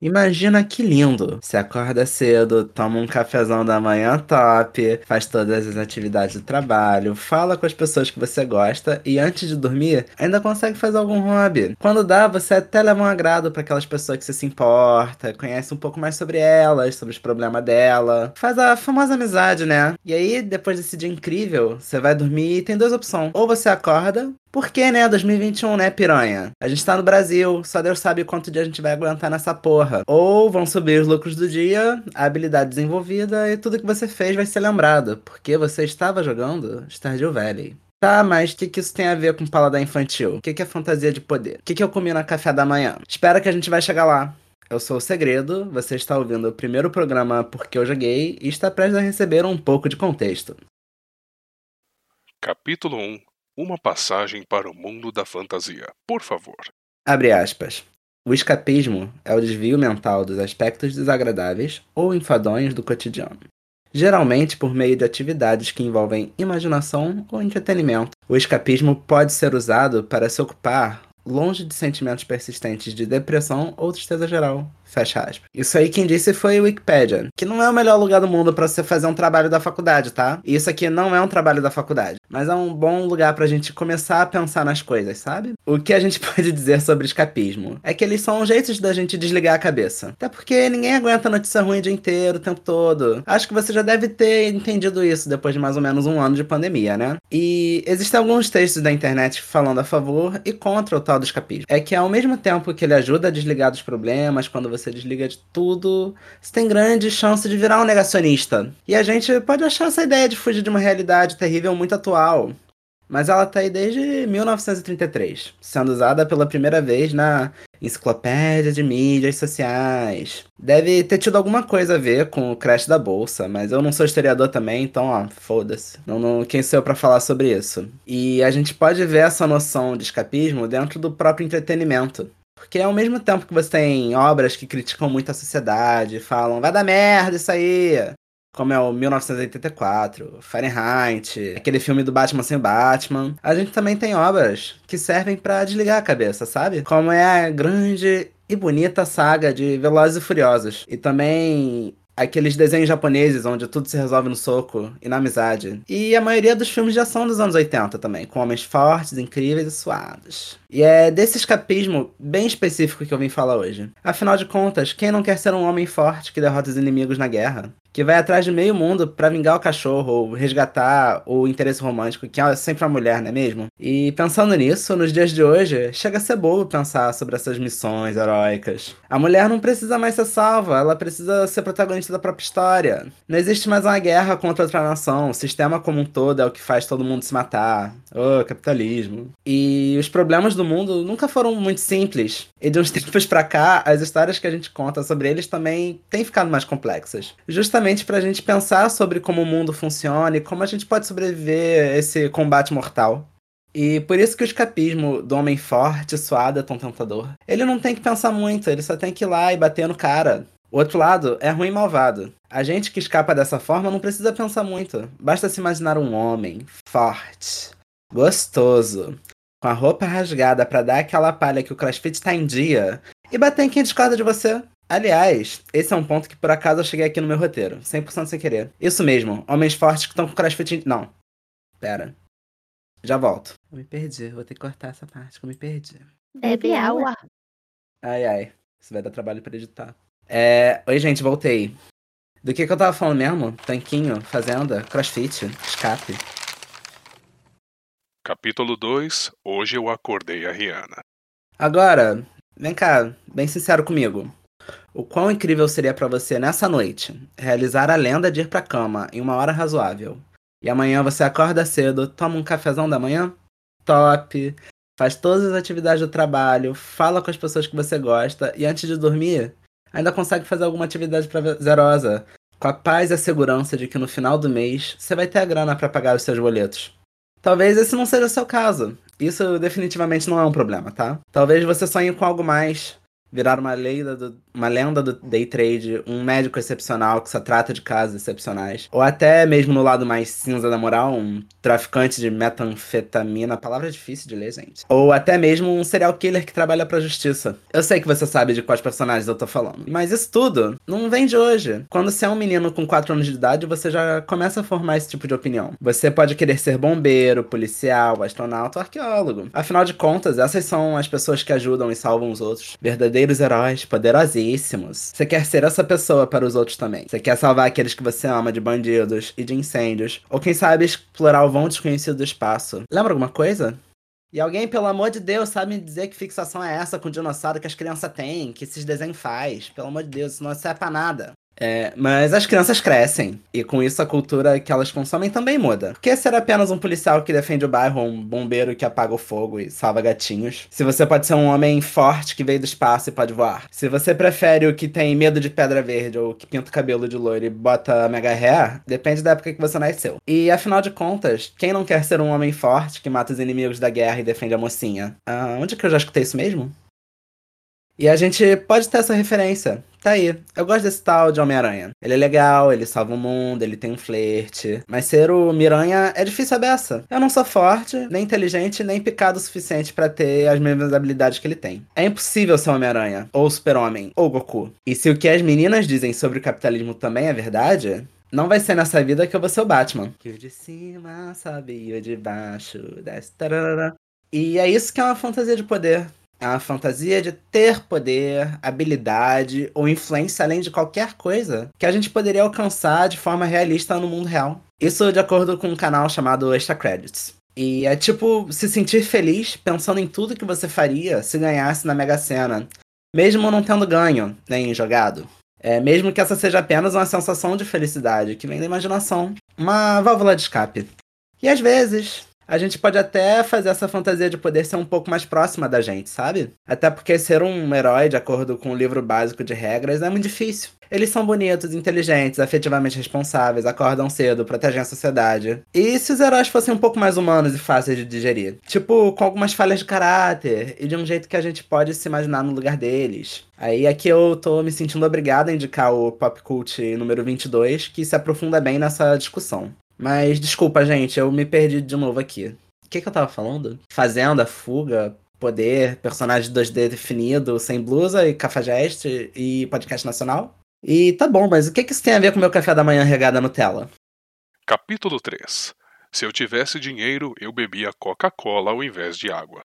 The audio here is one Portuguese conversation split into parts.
Imagina que lindo. Você acorda cedo, toma um cafezão da manhã top, faz todas as atividades do trabalho, fala com as pessoas que você gosta e antes de dormir ainda consegue fazer algum hobby. Quando dá, você até leva um agrado para aquelas pessoas que você se importa, conhece um pouco mais sobre elas, sobre os problemas dela, faz a famosa amizade, né? E aí, depois desse dia incrível, você vai dormir e tem duas opções. Ou você acorda porque, né, 2021, né, piranha? A gente tá no Brasil, só Deus sabe quanto dia a gente vai aguentar nessa porra. Ou vão subir os lucros do dia, a habilidade desenvolvida e tudo que você fez vai ser lembrado, porque você estava jogando Stardew Valley. Tá, mas o que, que isso tem a ver com paladar infantil? O que, que é fantasia de poder? O que, que eu comi no café da manhã? Espera que a gente vai chegar lá. Eu sou o Segredo, você está ouvindo o primeiro programa Porque Eu Joguei e está prestes a receber um pouco de contexto. Capítulo 1 uma passagem para o mundo da fantasia, por favor. Abre aspas. O escapismo é o desvio mental dos aspectos desagradáveis ou enfadonhos do cotidiano. Geralmente por meio de atividades que envolvem imaginação ou entretenimento. O escapismo pode ser usado para se ocupar longe de sentimentos persistentes de depressão ou tristeza geral, Fecha aspas. Isso aí quem disse foi o Wikipedia, que não é o melhor lugar do mundo para você fazer um trabalho da faculdade, tá? E isso aqui não é um trabalho da faculdade, mas é um bom lugar pra gente começar a pensar nas coisas, sabe? O que a gente pode dizer sobre escapismo é que eles são jeitos da gente desligar a cabeça. Até porque ninguém aguenta notícia ruim o dia inteiro, o tempo todo. Acho que você já deve ter entendido isso depois de mais ou menos um ano de pandemia, né? E existem alguns textos da internet falando a favor e contra o tal do escapismo. É que ao mesmo tempo que ele ajuda a desligar dos problemas quando você você desliga de tudo, você tem grande chance de virar um negacionista. E a gente pode achar essa ideia de fugir de uma realidade terrível muito atual. Mas ela tá aí desde 1933, sendo usada pela primeira vez na Enciclopédia de Mídias Sociais. Deve ter tido alguma coisa a ver com o crash da bolsa, mas eu não sou historiador também, então, ó, foda-se. Não, não, quem sou eu pra falar sobre isso? E a gente pode ver essa noção de escapismo dentro do próprio entretenimento. Porque ao mesmo tempo que você tem obras que criticam muito a sociedade, falam, vai dar merda isso aí. Como é o 1984, Fahrenheit, aquele filme do Batman sem Batman. A gente também tem obras que servem para desligar a cabeça, sabe? Como é a grande e bonita saga de Velozes e Furiosos. E também aqueles desenhos japoneses onde tudo se resolve no soco e na amizade. E a maioria dos filmes de ação dos anos 80 também, com homens fortes, incríveis e suados. E é desse escapismo bem específico que eu vim falar hoje. Afinal de contas, quem não quer ser um homem forte que derrota os inimigos na guerra? Que vai atrás de meio mundo para vingar o cachorro ou resgatar o interesse romântico, que é sempre a mulher, não é mesmo? E pensando nisso, nos dias de hoje, chega a ser bobo pensar sobre essas missões heróicas. A mulher não precisa mais ser salva, ela precisa ser protagonista da própria história. Não existe mais uma guerra contra outra nação, o sistema como um todo é o que faz todo mundo se matar. Oh, capitalismo. E os problemas do mundo nunca foram muito simples. E de uns tempos pra cá, as histórias que a gente conta sobre eles também têm ficado mais complexas. Justamente pra gente pensar sobre como o mundo funciona e como a gente pode sobreviver a esse combate mortal. E por isso que o escapismo do homem forte, suado, é tão tentador. Ele não tem que pensar muito, ele só tem que ir lá e bater no cara. O outro lado é ruim e malvado. A gente que escapa dessa forma não precisa pensar muito. Basta se imaginar um homem forte, gostoso, com a roupa rasgada para dar aquela palha que o CrossFit tá em dia e bater em quem discorda de você. Aliás, esse é um ponto que por acaso eu cheguei aqui no meu roteiro, 100% sem querer. Isso mesmo, homens fortes que estão com CrossFit. Em... Não. Pera. Já volto. Eu me perdi, vou ter que cortar essa parte que eu me perdi. Bebe água. Ai, ai. Isso vai dar trabalho pra editar. É... Oi, gente, voltei. Do que, que eu tava falando mesmo? Tanquinho, fazenda, crossfit, escape. Capítulo 2 Hoje eu acordei a Rihanna. Agora, vem cá, bem sincero comigo. O quão incrível seria para você nessa noite realizar a lenda de ir pra cama em uma hora razoável. E amanhã você acorda cedo, toma um cafezão da manhã? Top! Faz todas as atividades do trabalho, fala com as pessoas que você gosta e antes de dormir, ainda consegue fazer alguma atividade prazerosa, com a paz e a segurança de que no final do mês você vai ter a grana para pagar os seus boletos. Talvez esse não seja o seu caso. Isso definitivamente não é um problema, tá? Talvez você sonhe com algo mais. Virar uma lenda do, uma lenda do day trade, um médico excepcional que só trata de casos excepcionais, ou até mesmo no lado mais cinza da moral, um traficante de metanfetamina, palavra difícil de ler, gente. Ou até mesmo um serial killer que trabalha pra justiça. Eu sei que você sabe de quais personagens eu tô falando, mas isso tudo não vem de hoje. Quando você é um menino com 4 anos de idade, você já começa a formar esse tipo de opinião. Você pode querer ser bombeiro, policial, astronauta ou arqueólogo. Afinal de contas, essas são as pessoas que ajudam e salvam os outros. Verdadeiros heróis, poderosíssimos. Você quer ser essa pessoa para os outros também. Você quer salvar aqueles que você ama de bandidos e de incêndios. Ou quem sabe explorar o vão desconhecido do espaço. Lembra alguma coisa? E alguém, pelo amor de Deus, sabe me dizer que fixação é essa com dinossauro que as crianças têm, que esses desenhos faz? Pelo amor de Deus, isso não serve pra nada. É, mas as crianças crescem, e com isso a cultura que elas consomem também muda. Porque ser apenas um policial que defende o bairro, um bombeiro que apaga o fogo e salva gatinhos? Se você pode ser um homem forte que veio do espaço e pode voar? Se você prefere o que tem medo de pedra verde, ou que pinta o cabelo de loiro e bota mega hair, depende da época que você nasceu. E afinal de contas, quem não quer ser um homem forte que mata os inimigos da guerra e defende a mocinha? Ah, onde que eu já escutei isso mesmo? E a gente pode ter essa referência. Tá aí. Eu gosto desse tal de Homem-Aranha. Ele é legal, ele salva o mundo, ele tem um flerte. Mas ser o Miranha é difícil a beça. Eu não sou forte, nem inteligente, nem picado o suficiente para ter as mesmas habilidades que ele tem. É impossível ser Homem-Aranha, ou Super-Homem, ou Goku. E se o que as meninas dizem sobre o capitalismo também é verdade, não vai ser nessa vida que eu vou ser o Batman. Que o de cima sabe, o de baixo desce. Tararara. E é isso que é uma fantasia de poder. É uma fantasia de ter poder, habilidade ou influência além de qualquer coisa que a gente poderia alcançar de forma realista no mundo real. Isso de acordo com um canal chamado Extra Credits. E é tipo se sentir feliz pensando em tudo que você faria se ganhasse na Mega Sena, mesmo não tendo ganho nem jogado. É, mesmo que essa seja apenas uma sensação de felicidade que vem da imaginação, uma válvula de escape. E às vezes, a gente pode até fazer essa fantasia de poder ser um pouco mais próxima da gente, sabe? Até porque ser um herói, de acordo com o livro básico de regras, é muito difícil. Eles são bonitos, inteligentes, afetivamente responsáveis, acordam cedo, protegem a sociedade. E se os heróis fossem um pouco mais humanos e fáceis de digerir? Tipo, com algumas falhas de caráter e de um jeito que a gente pode se imaginar no lugar deles. Aí aqui eu tô me sentindo obrigado a indicar o Pop Cult número 22, que se aprofunda bem nessa discussão. Mas desculpa, gente, eu me perdi de novo aqui. O que, que eu tava falando? Fazenda, fuga, poder, personagem 2D definido, sem blusa e cafajeste e podcast nacional? E tá bom, mas o que, que isso tem a ver com meu café da manhã regada Nutella? Capítulo 3 Se eu tivesse dinheiro, eu bebia Coca-Cola ao invés de água.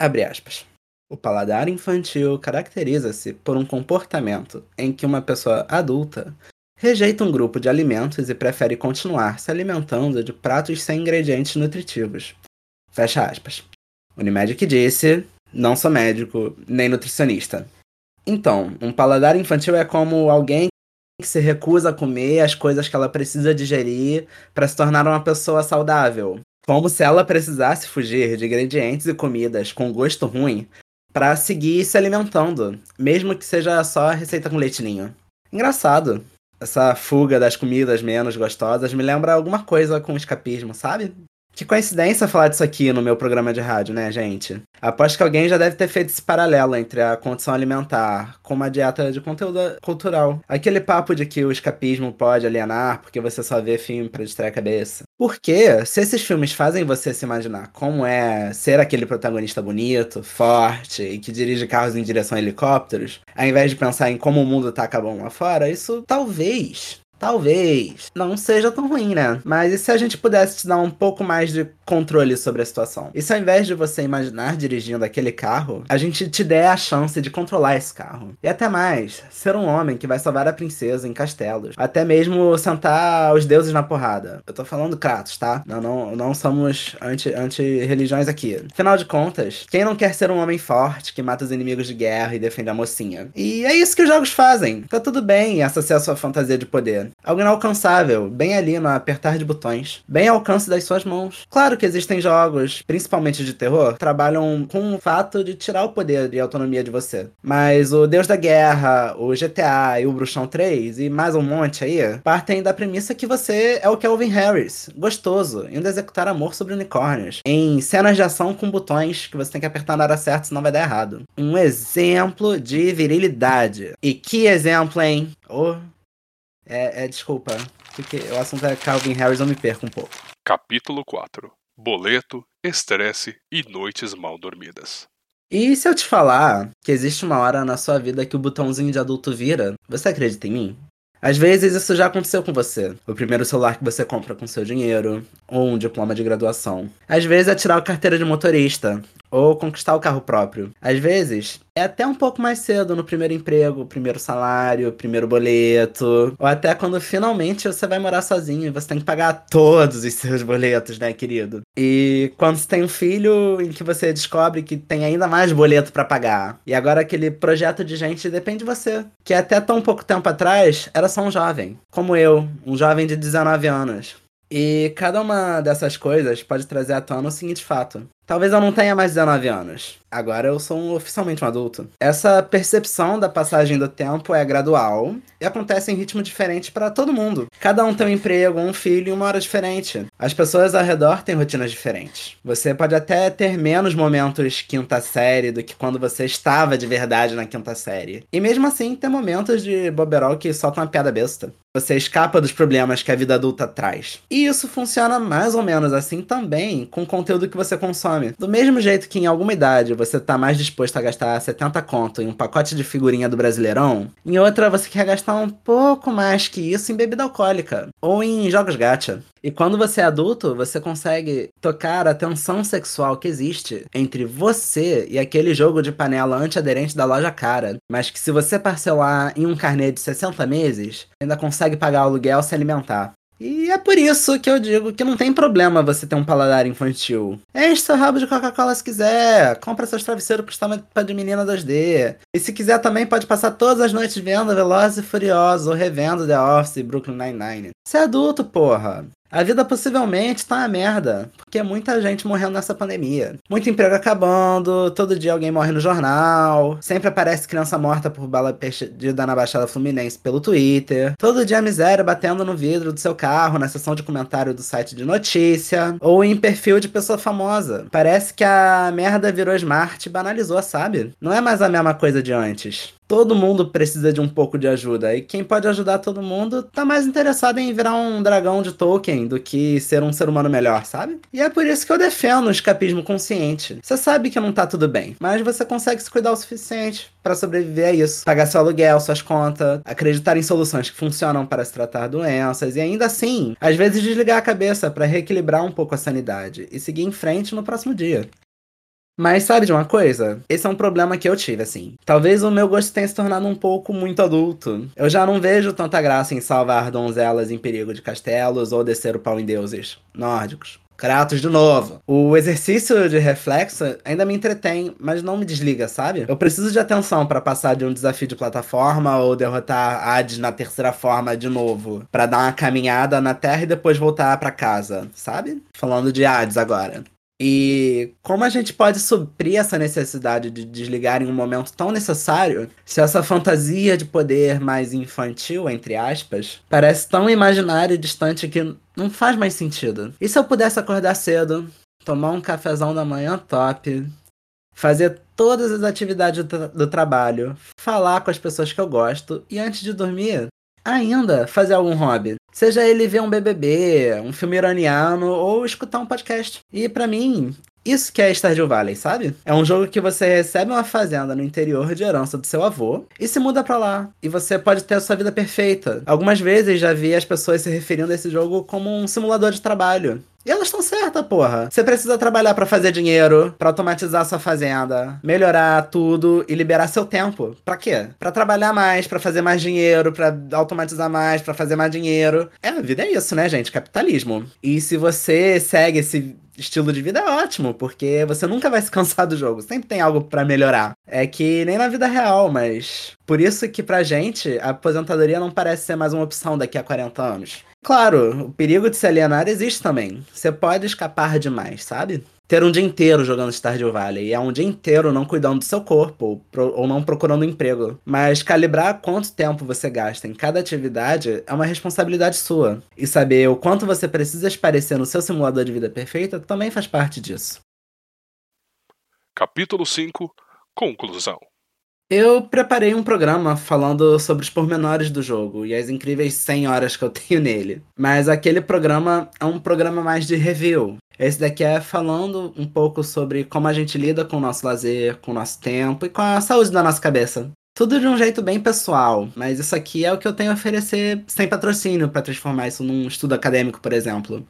Abre aspas. O paladar infantil caracteriza-se por um comportamento em que uma pessoa adulta rejeita um grupo de alimentos e prefere continuar se alimentando de pratos sem ingredientes nutritivos. Fecha aspas. Unimed disse: Não sou médico nem nutricionista. Então, um paladar infantil é como alguém que se recusa a comer as coisas que ela precisa digerir para se tornar uma pessoa saudável. Como se ela precisasse fugir de ingredientes e comidas com gosto ruim para seguir se alimentando, mesmo que seja só receita com leitinho. Engraçado essa fuga das comidas menos gostosas me lembra alguma coisa com escapismo, sabe? Que coincidência falar disso aqui no meu programa de rádio, né, gente? Aposto que alguém já deve ter feito esse paralelo entre a condição alimentar com uma dieta de conteúdo cultural. Aquele papo de que o escapismo pode alienar porque você só vê filme para distrair a cabeça. Porque, se esses filmes fazem você se imaginar como é ser aquele protagonista bonito, forte e que dirige carros em direção a helicópteros, ao invés de pensar em como o mundo tá acabando lá fora, isso talvez Talvez não seja tão ruim, né? Mas e se a gente pudesse te dar um pouco mais de controle sobre a situação? E se ao invés de você imaginar dirigindo aquele carro, a gente te der a chance de controlar esse carro? E até mais, ser um homem que vai salvar a princesa em castelos. Até mesmo sentar os deuses na porrada. Eu tô falando Kratos, tá? Não, não, não somos anti-religiões anti aqui. Afinal de contas, quem não quer ser um homem forte que mata os inimigos de guerra e defende a mocinha? E é isso que os jogos fazem. Tá tudo bem associar sua fantasia de poder. Algo inalcançável, bem ali no apertar de botões, bem ao alcance das suas mãos. Claro que existem jogos, principalmente de terror, que trabalham com o fato de tirar o poder e autonomia de você. Mas o Deus da Guerra, o GTA e o Bruxão 3 e mais um monte aí, partem da premissa que você é o Kelvin Harris, gostoso, indo executar amor sobre unicórnios, em cenas de ação com botões que você tem que apertar na hora certa, senão vai dar errado. Um exemplo de virilidade. E que exemplo, hein? Oh, é, é desculpa, porque o assunto é Calvin Harris, eu me perco um pouco. Capítulo 4 Boleto, estresse e noites mal dormidas. E se eu te falar que existe uma hora na sua vida que o botãozinho de adulto vira, você acredita em mim? Às vezes isso já aconteceu com você. O primeiro celular que você compra com seu dinheiro, ou um diploma de graduação. Às vezes é tirar a carteira de motorista, ou conquistar o carro próprio. Às vezes, é até um pouco mais cedo no primeiro emprego, primeiro salário, primeiro boleto, ou até quando finalmente você vai morar sozinho e você tem que pagar todos os seus boletos, né, querido? E quando você tem um filho em que você descobre que tem ainda mais boleto para pagar. E agora aquele projeto de gente depende de você, que até tão pouco tempo atrás era só um jovem, como eu, um jovem de 19 anos. E cada uma dessas coisas pode trazer à tona o seguinte fato: Talvez eu não tenha mais 19 anos. Agora eu sou um, oficialmente um adulto. Essa percepção da passagem do tempo é gradual e acontece em ritmo diferente para todo mundo. Cada um tem um emprego, um filho e uma hora diferente. As pessoas ao redor têm rotinas diferentes. Você pode até ter menos momentos quinta série do que quando você estava de verdade na quinta série. E mesmo assim, tem momentos de boberol que soltam uma piada besta. Você escapa dos problemas que a vida adulta traz. E isso funciona mais ou menos assim também com o conteúdo que você consome do mesmo jeito que em alguma idade você tá mais disposto a gastar 70 conto em um pacote de figurinha do Brasileirão, em outra você quer gastar um pouco mais que isso em bebida alcoólica ou em jogos gacha. E quando você é adulto, você consegue tocar a tensão sexual que existe entre você e aquele jogo de panela antiaderente da loja cara, mas que se você parcelar em um carnê de 60 meses, ainda consegue pagar o aluguel se alimentar. E é por isso que eu digo que não tem problema você ter um paladar infantil. Enche seu rabo de Coca-Cola se quiser. Compra seus travesseiros pro de menina 2D. E se quiser também pode passar todas as noites vendo Velozes e Furiosos ou revendo The Office e Brooklyn Nine-Nine. Você é adulto, porra. A vida possivelmente tá uma merda, porque muita gente morrendo nessa pandemia. Muito emprego acabando, todo dia alguém morre no jornal, sempre aparece criança morta por bala perdida na Baixada Fluminense pelo Twitter, todo dia miséria batendo no vidro do seu carro na seção de comentário do site de notícia, ou em perfil de pessoa famosa. Parece que a merda virou smart e banalizou, sabe? Não é mais a mesma coisa de antes todo mundo precisa de um pouco de ajuda. E quem pode ajudar todo mundo tá mais interessado em virar um dragão de Tolkien do que ser um ser humano melhor, sabe? E é por isso que eu defendo o escapismo consciente. Você sabe que não tá tudo bem, mas você consegue se cuidar o suficiente para sobreviver a isso. Pagar seu aluguel, suas contas, acreditar em soluções que funcionam para se tratar doenças e ainda assim, às vezes desligar a cabeça para reequilibrar um pouco a sanidade e seguir em frente no próximo dia. Mas sabe de uma coisa? Esse é um problema que eu tive, assim. Talvez o meu gosto tenha se tornado um pouco muito adulto. Eu já não vejo tanta graça em salvar donzelas em perigo de castelos ou descer o pau em deuses nórdicos. Kratos de novo. O exercício de reflexo ainda me entretém, mas não me desliga, sabe? Eu preciso de atenção para passar de um desafio de plataforma ou derrotar Hades na terceira forma de novo, para dar uma caminhada na Terra e depois voltar para casa, sabe? Falando de Hades agora. E como a gente pode suprir essa necessidade de desligar em um momento tão necessário, se essa fantasia de poder mais infantil, entre aspas, parece tão imaginária e distante que não faz mais sentido? E se eu pudesse acordar cedo, tomar um cafezão da manhã top, fazer todas as atividades do, do trabalho, falar com as pessoas que eu gosto e antes de dormir, ainda fazer algum hobby. Seja ele ver um BBB, um filme iraniano ou escutar um podcast. E para mim, isso que é Stardew Valley, sabe? É um jogo que você recebe uma fazenda no interior de herança do seu avô e se muda para lá. E você pode ter a sua vida perfeita. Algumas vezes já vi as pessoas se referindo a esse jogo como um simulador de trabalho. E elas estão certas, porra. Você precisa trabalhar para fazer dinheiro, para automatizar sua fazenda, melhorar tudo e liberar seu tempo. Para quê? Para trabalhar mais, para fazer mais dinheiro, para automatizar mais, para fazer mais dinheiro. É, a vida é isso, né, gente? Capitalismo. E se você segue esse estilo de vida é ótimo, porque você nunca vai se cansar do jogo, sempre tem algo para melhorar. É que nem na vida real, mas Por isso que pra gente, a aposentadoria não parece ser mais uma opção daqui a 40 anos. Claro, o perigo de se alienar existe também. Você pode escapar demais, sabe? Ter um dia inteiro jogando Stardew Valley e é um dia inteiro não cuidando do seu corpo ou não procurando emprego. Mas calibrar quanto tempo você gasta em cada atividade é uma responsabilidade sua. E saber o quanto você precisa esparecer no seu simulador de vida perfeita também faz parte disso. Capítulo 5 Conclusão eu preparei um programa falando sobre os pormenores do jogo e as incríveis 100 horas que eu tenho nele. Mas aquele programa é um programa mais de review. Esse daqui é falando um pouco sobre como a gente lida com o nosso lazer, com o nosso tempo e com a saúde da nossa cabeça. Tudo de um jeito bem pessoal, mas isso aqui é o que eu tenho a oferecer sem patrocínio para transformar isso num estudo acadêmico, por exemplo.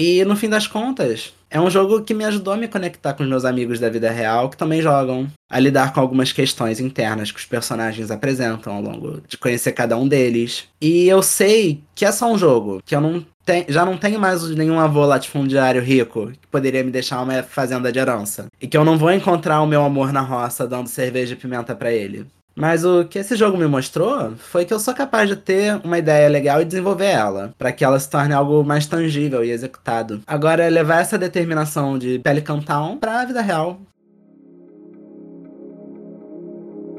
E no fim das contas, é um jogo que me ajudou a me conectar com os meus amigos da vida real que também jogam, a lidar com algumas questões internas que os personagens apresentam ao longo de conhecer cada um deles. E eu sei que é só um jogo, que eu não já não tenho mais nenhum avô latifundiário rico que poderia me deixar uma fazenda de herança. E que eu não vou encontrar o meu amor na roça dando cerveja e pimenta para ele. Mas o que esse jogo me mostrou foi que eu sou capaz de ter uma ideia legal e desenvolver ela, para que ela se torne algo mais tangível e executado. Agora é levar essa determinação de Pelican Town pra vida real.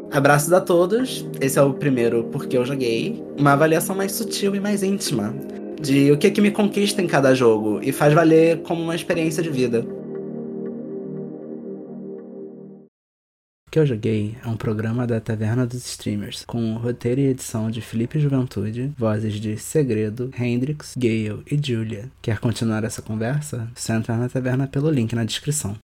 Abraços a todos. Esse é o primeiro Porque Eu Joguei. Uma avaliação mais sutil e mais íntima de o que, que me conquista em cada jogo e faz valer como uma experiência de vida. Que eu joguei é um programa da Taverna dos Streamers, com roteiro e edição de Felipe Juventude, vozes de Segredo, Hendrix, Gale e Julia. Quer continuar essa conversa? Só entrar na taverna pelo link na descrição.